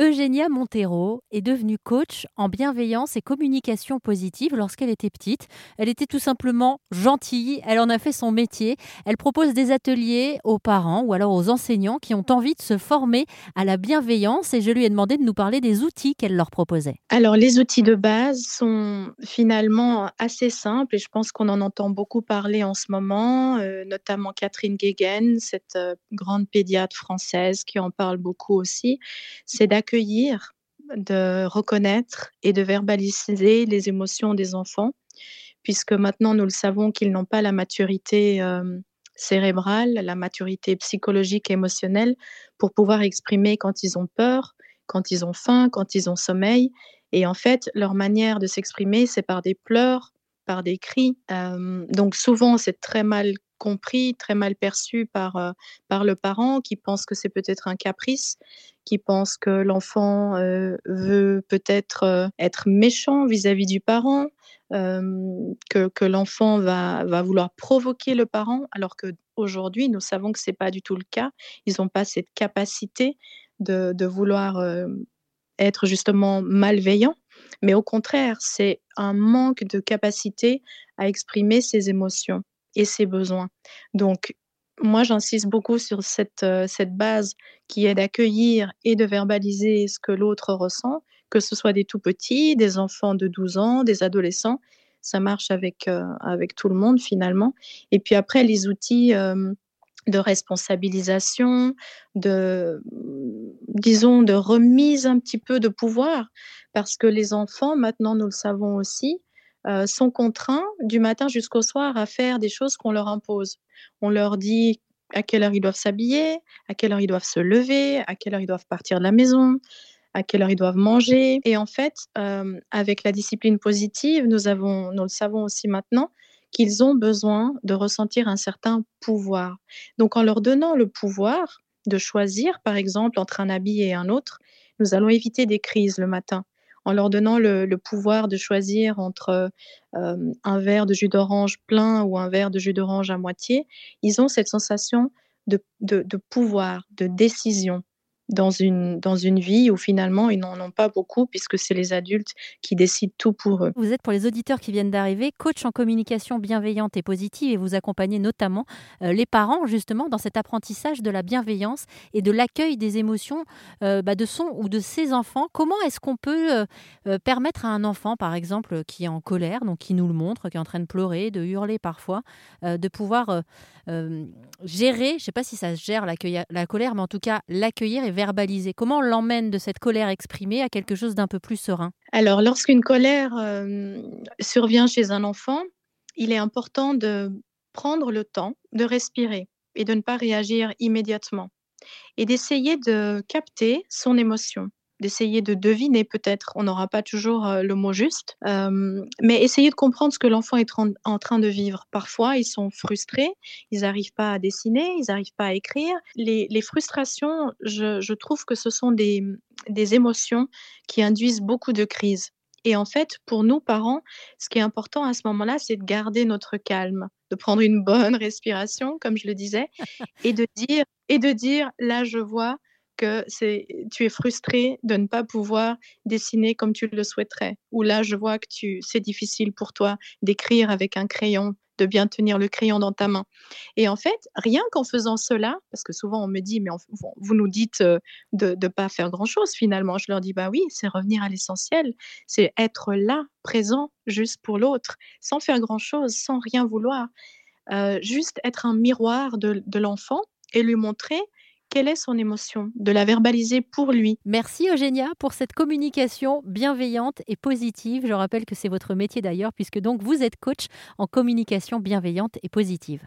Eugénia Montero est devenue coach en bienveillance et communication positive lorsqu'elle était petite. Elle était tout simplement gentille, elle en a fait son métier. Elle propose des ateliers aux parents ou alors aux enseignants qui ont envie de se former à la bienveillance et je lui ai demandé de nous parler des outils qu'elle leur proposait. Alors les outils de base sont finalement assez simples et je pense qu'on en entend beaucoup parler en ce moment, euh, notamment Catherine Guéguen, cette euh, grande pédiatre française qui en parle beaucoup aussi. C'est de reconnaître et de verbaliser les émotions des enfants, puisque maintenant nous le savons qu'ils n'ont pas la maturité euh, cérébrale, la maturité psychologique émotionnelle pour pouvoir exprimer quand ils ont peur, quand ils ont faim, quand ils ont sommeil. Et en fait, leur manière de s'exprimer, c'est par des pleurs, par des cris. Euh, donc souvent, c'est très mal compris, très mal perçu par, euh, par le parent qui pense que c'est peut-être un caprice, qui pense que l'enfant euh, veut peut-être euh, être méchant vis-à-vis du parent, que, que l'enfant va, va vouloir provoquer le parent, alors qu'aujourd'hui, nous savons que ce n'est pas du tout le cas. Ils n'ont pas cette capacité de, de vouloir être justement malveillant, mais au contraire, c'est un manque de capacité à exprimer ses émotions et ses besoins. Donc, moi, j'insiste beaucoup sur cette, euh, cette base qui est d'accueillir et de verbaliser ce que l'autre ressent, que ce soit des tout petits, des enfants de 12 ans, des adolescents. Ça marche avec, euh, avec tout le monde finalement. Et puis après, les outils euh, de responsabilisation, de, disons, de remise un petit peu de pouvoir, parce que les enfants, maintenant, nous le savons aussi, euh, sont contraints du matin jusqu'au soir à faire des choses qu'on leur impose. On leur dit à quelle heure ils doivent s'habiller, à quelle heure ils doivent se lever, à quelle heure ils doivent partir de la maison, à quelle heure ils doivent manger. Et en fait, euh, avec la discipline positive, nous, avons, nous le savons aussi maintenant, qu'ils ont besoin de ressentir un certain pouvoir. Donc en leur donnant le pouvoir de choisir, par exemple, entre un habit et un autre, nous allons éviter des crises le matin en leur donnant le, pouvoir de choisir entre euh, un verre de jus d'orange plein ou un verre de jus d'orange à moitié, ils ont cette sensation de pouvoir, de décision dans une, dans une vie où finalement ils n'en ont pas beaucoup puisque c'est les adultes qui décident tout pour eux. Vous êtes pour les auditeurs qui viennent d'arriver coach en communication bienveillante et positive et vous accompagnez notamment euh, les parents justement dans cet apprentissage de la bienveillance et de l'accueil des émotions euh, bah, de son ou de ses enfants. Comment est-ce qu'on peut euh, permettre à un enfant par exemple qui est en colère, donc qui nous le montre, qui est en train de pleurer, de hurler parfois, de pouvoir gérer, je ne sais pas si ça gère la colère, mais en tout cas l'accueillir et Comment l'emmène de cette colère exprimée à quelque chose d'un peu plus serein? Alors, lorsqu'une colère euh, survient chez un enfant, il est important de prendre le temps de respirer et de ne pas réagir immédiatement et d'essayer de capter son émotion d'essayer de deviner peut-être. On n'aura pas toujours euh, le mot juste, euh, mais essayer de comprendre ce que l'enfant est en, train de vivre. Parfois, ils sont frustrés, ils n'arrivent pas à dessiner, ils n'arrivent pas à écrire. Les, frustrations, je, trouve que ce sont des, des émotions qui induisent beaucoup de crises. Et en fait, pour nous, parents, ce qui est important à ce moment-là, c'est de garder notre calme, de prendre une bonne respiration, comme je le disais, et de dire, et de dire, là, je vois, que c'est, tu es frustré de ne pas pouvoir dessiner comme tu le souhaiterais. Ou là, je vois que tu, c'est difficile pour toi d'écrire avec un crayon, de bien tenir le crayon dans ta main. Et en fait, rien qu'en faisant cela, parce que souvent on me dit, mais vous nous dites euh, de ne pas faire grand-chose finalement. Je leur dis, bah oui, c'est revenir à l'essentiel, c'est être là, présent, juste pour l'autre, sans faire grand-chose, sans rien vouloir. Euh, juste être un miroir de, de l'enfant et lui montrer quelle est son émotion, de la verbaliser pour lui? Merci Eugénia pour cette communication bienveillante et positive. Je rappelle que c'est votre métier d'ailleurs, puisque donc vous êtes coach en communication bienveillante et positive.